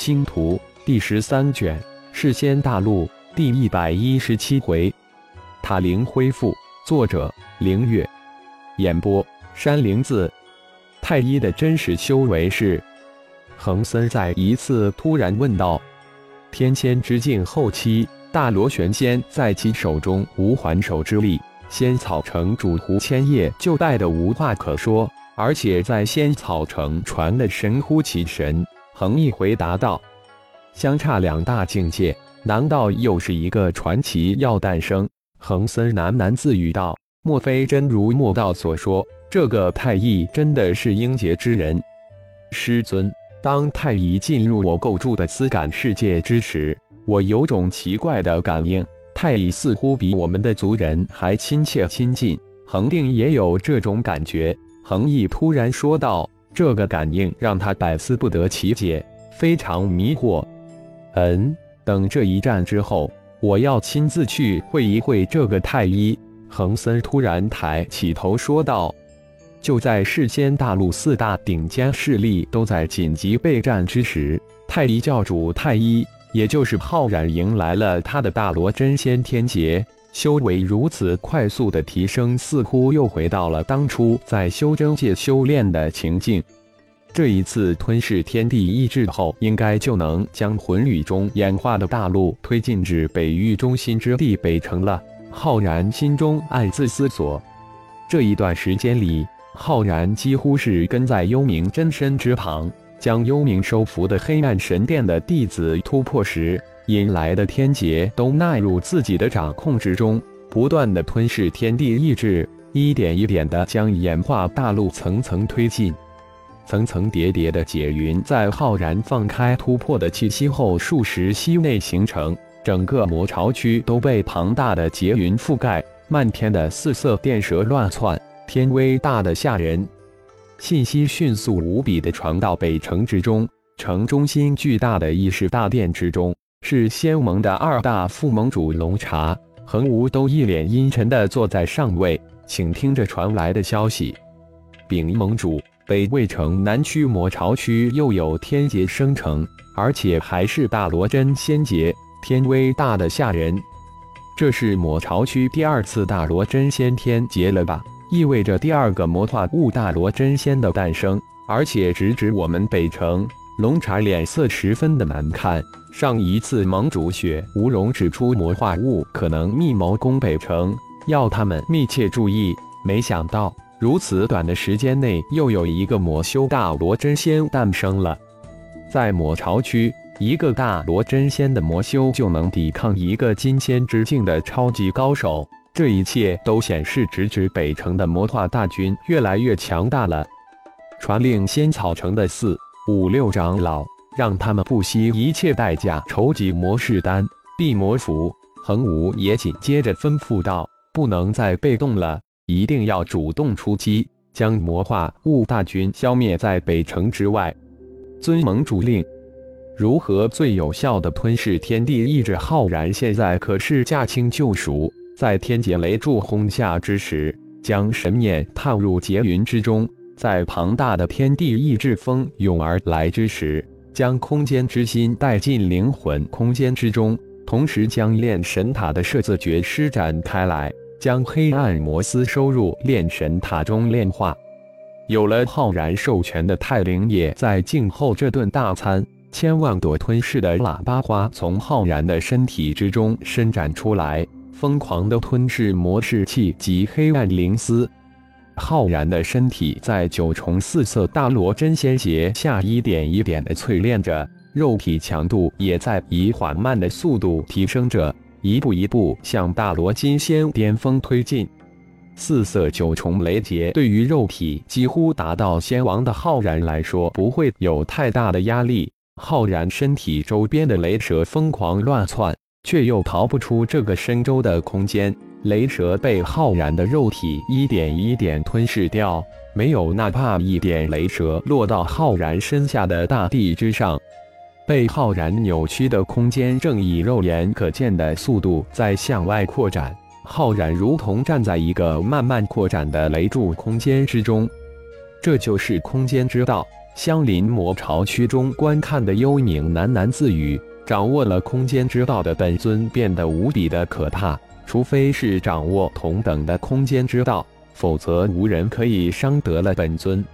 星图》第十三卷《世仙大陆》第一百一十七回，塔灵恢复。作者：凌月。演播：山灵子。太一的真实修为是？恒森在一次突然问道。天仙之境后期，大罗玄仙在其手中无还手之力，仙草城主胡千叶就败得无话可说，而且在仙草城传的神乎其神。恒毅回答道：“相差两大境界，难道又是一个传奇要诞生？”恒森喃喃自语道：“莫非真如莫道所说，这个太乙真的是英杰之人？”师尊。当太乙进入我构筑的思感世界之时，我有种奇怪的感应，太乙似乎比我们的族人还亲切亲近。恒定也有这种感觉。恒毅突然说道：“这个感应让他百思不得其解，非常迷惑。”嗯，等这一战之后，我要亲自去会一会这个太医。恒森突然抬起头说道。就在世间大陆四大顶尖势力都在紧急备战之时，太一教主太一，也就是浩然，迎来了他的大罗真仙天劫，修为如此快速的提升，似乎又回到了当初在修真界修炼的情境。这一次吞噬天地意志后，应该就能将魂宇中演化的大陆推进至北域中心之地北城了。浩然心中暗自思索，这一段时间里。浩然几乎是跟在幽冥真身之旁，将幽冥收服的黑暗神殿的弟子突破时引来的天劫都纳入自己的掌控之中，不断的吞噬天地意志，一点一点的将演化大陆层层推进，层层叠叠的解云在浩然放开突破的气息后，数十息内形成，整个魔巢区都被庞大的劫云覆盖，漫天的四色电蛇乱窜。天威大的吓人，信息迅速无比的传到北城之中。城中心巨大的议事大殿之中，是仙盟的二大副盟主龙茶、恒无都一脸阴沉的坐在上位，请听着传来的消息。禀盟主，北魏城南区魔巢区又有天劫生成，而且还是大罗真仙劫，天威大的吓人。这是魔巢区第二次大罗真仙天劫了吧？意味着第二个魔化物大罗真仙的诞生，而且直指我们北城。龙茶脸色十分的难看。上一次盟主雪无容指出魔化物可能密谋攻北城，要他们密切注意。没想到如此短的时间内，又有一个魔修大罗真仙诞生了。在魔潮区，一个大罗真仙的魔修就能抵抗一个金仙之境的超级高手。这一切都显示，直指北城的魔化大军越来越强大了。传令仙草城的四五六长老，让他们不惜一切代价筹集魔士丹、地魔符。恒武也紧接着吩咐道：“不能再被动了，一定要主动出击，将魔化物大军消灭在北城之外。”尊盟主令。如何最有效的吞噬天地意志？浩然现在可是驾轻就熟。在天劫雷柱轰下之时，将神念探入劫云之中；在庞大的天地意志风涌而来之时，将空间之心带进灵魂空间之中；同时将炼神塔的摄字诀施展开来，将黑暗魔丝收入炼神塔中炼化。有了浩然授权的泰灵也在静候这顿大餐。千万朵吞噬的喇叭花从浩然的身体之中伸展出来。疯狂的吞噬魔士气及黑暗灵丝，浩然的身体在九重四色大罗真仙劫下一点一点的淬炼着，肉体强度也在以缓慢的速度提升着，一步一步向大罗金仙巅峰推进。四色九重雷劫对于肉体几乎达到仙王的浩然来说，不会有太大的压力。浩然身体周边的雷蛇疯狂乱窜。却又逃不出这个深州的空间。雷蛇被浩然的肉体一点一点吞噬掉，没有哪怕一点雷蛇落到浩然身下的大地之上。被浩然扭曲的空间正以肉眼可见的速度在向外扩展。浩然如同站在一个慢慢扩展的雷柱空间之中。这就是空间之道。相邻魔巢区中观看的幽冥喃喃自语：“掌握了空间之道的本尊变得无比的可怕，除非是掌握同等的空间之道，否则无人可以伤得了本尊。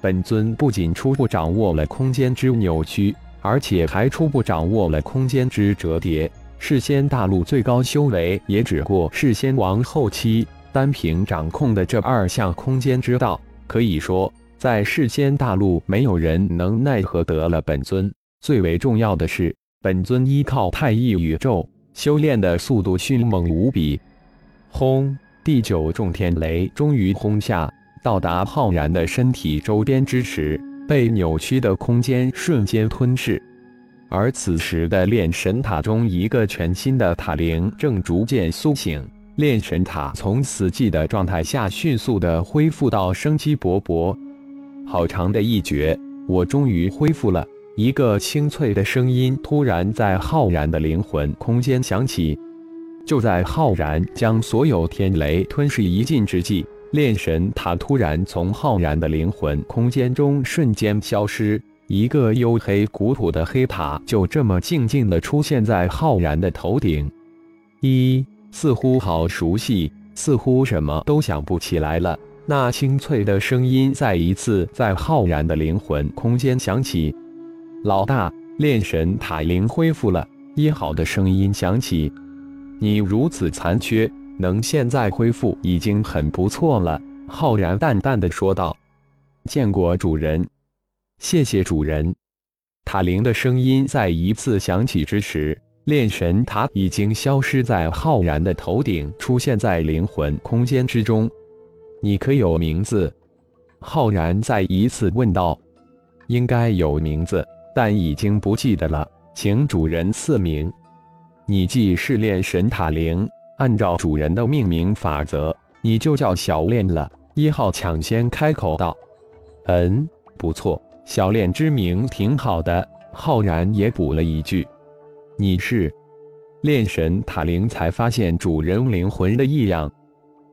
本尊不仅初步掌握了空间之扭曲，而且还初步掌握了空间之折叠。世仙大陆最高修为也只过世仙王后期，单凭掌控的这二项空间之道，可以说。”在世间大陆，没有人能奈何得了本尊。最为重要的是，本尊依靠太一宇宙修炼的速度迅猛无比。轰！第九重天雷终于轰下，到达浩然的身体周边之时，被扭曲的空间瞬间吞噬。而此时的炼神塔中，一个全新的塔灵正逐渐苏醒。炼神塔从死寂的状态下，迅速的恢复到生机勃勃。好长的一绝，我终于恢复了。一个清脆的声音突然在浩然的灵魂空间响起。就在浩然将所有天雷吞噬一尽之际，炼神塔突然从浩然的灵魂空间中瞬间消失，一个黝黑古朴的黑塔就这么静静地出现在浩然的头顶。一，似乎好熟悉，似乎什么都想不起来了。那清脆的声音再一次在浩然的灵魂空间响起：“老大，炼神塔灵恢复了。”一号的声音响起：“你如此残缺，能现在恢复已经很不错了。”浩然淡淡的说道：“见过主人，谢谢主人。”塔灵的声音再一次响起之时，炼神塔已经消失在浩然的头顶，出现在灵魂空间之中。你可有名字？浩然再一次问道。应该有名字，但已经不记得了，请主人赐名。你既是炼神塔灵，按照主人的命名法则，你就叫小炼了。一号抢先开口道。嗯，不错，小炼之名挺好的。浩然也补了一句。你是炼神塔灵，才发现主人灵魂的异样。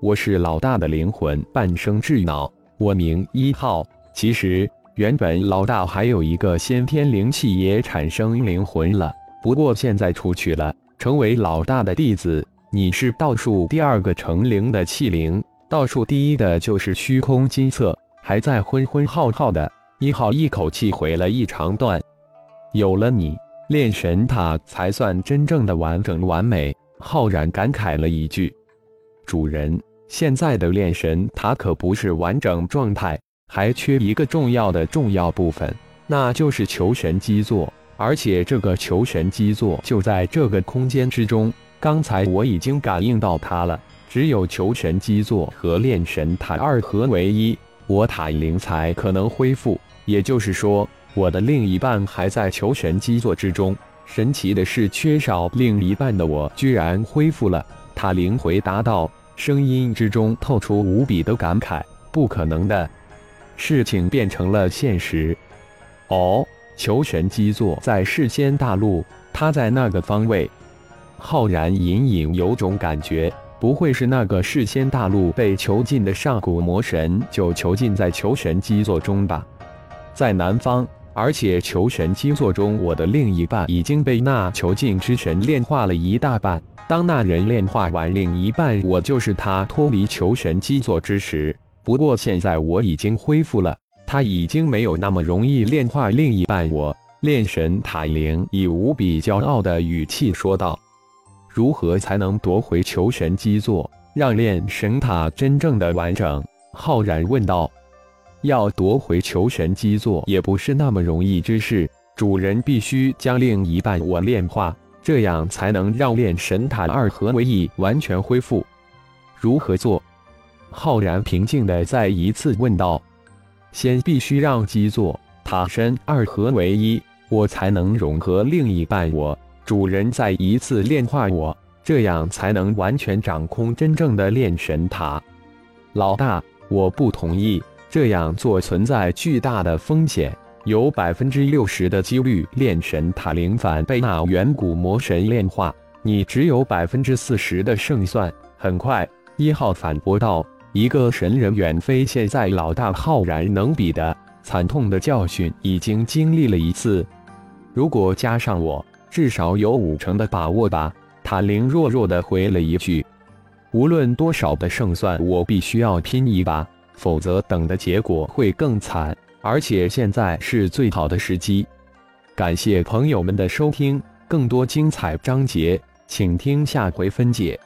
我是老大的灵魂半生智脑，我名一号。其实原本老大还有一个先天灵气也产生灵魂了，不过现在出去了，成为老大的弟子。你是倒数第二个成灵的气灵，倒数第一的就是虚空金色，还在昏昏耗耗的。一号一口气回了一长段。有了你，炼神塔才算真正的完整完美。浩然感慨了一句。主人，现在的炼神塔可不是完整状态，还缺一个重要的重要部分，那就是求神基座。而且这个求神基座就在这个空间之中。刚才我已经感应到它了。只有求神基座和炼神塔二合为一，我塔灵才可能恢复。也就是说，我的另一半还在求神基座之中。神奇的是，缺少另一半的我居然恢复了。塔灵回答道，声音之中透出无比的感慨：“不可能的事情变成了现实。”哦，求神基座在世间大陆，他在那个方位。浩然隐隐有种感觉，不会是那个世间大陆被囚禁的上古魔神就囚禁在求神基座中吧？在南方，而且求神基座中，我的另一半已经被那囚禁之神炼化了一大半。当那人炼化完另一半，我就是他脱离求神基座之时。不过现在我已经恢复了，他已经没有那么容易炼化另一半。我炼神塔灵以无比骄傲的语气说道：“如何才能夺回求神基座，让炼神塔真正的完整？”浩然问道：“要夺回求神基座，也不是那么容易之事。主人必须将另一半我炼化。”这样才能让炼神塔二合为一完全恢复。如何做？浩然平静的再一次问道。先必须让基座塔身二合为一，我才能融合另一半我。主人再一次炼化我，这样才能完全掌控真正的炼神塔。老大，我不同意，这样做存在巨大的风险。有百分之六十的几率炼神塔灵反被那远古魔神炼化，你只有百分之四十的胜算。很快，一号反驳道：“一个神人远非现在老大浩然能比的，惨痛的教训已经经历了一次，如果加上我，至少有五成的把握吧。塔灵弱弱的回了一句：“无论多少的胜算，我必须要拼一把，否则等的结果会更惨。而且现在是最好的时机。”感谢朋友们的收听，更多精彩章节，请听下回分解。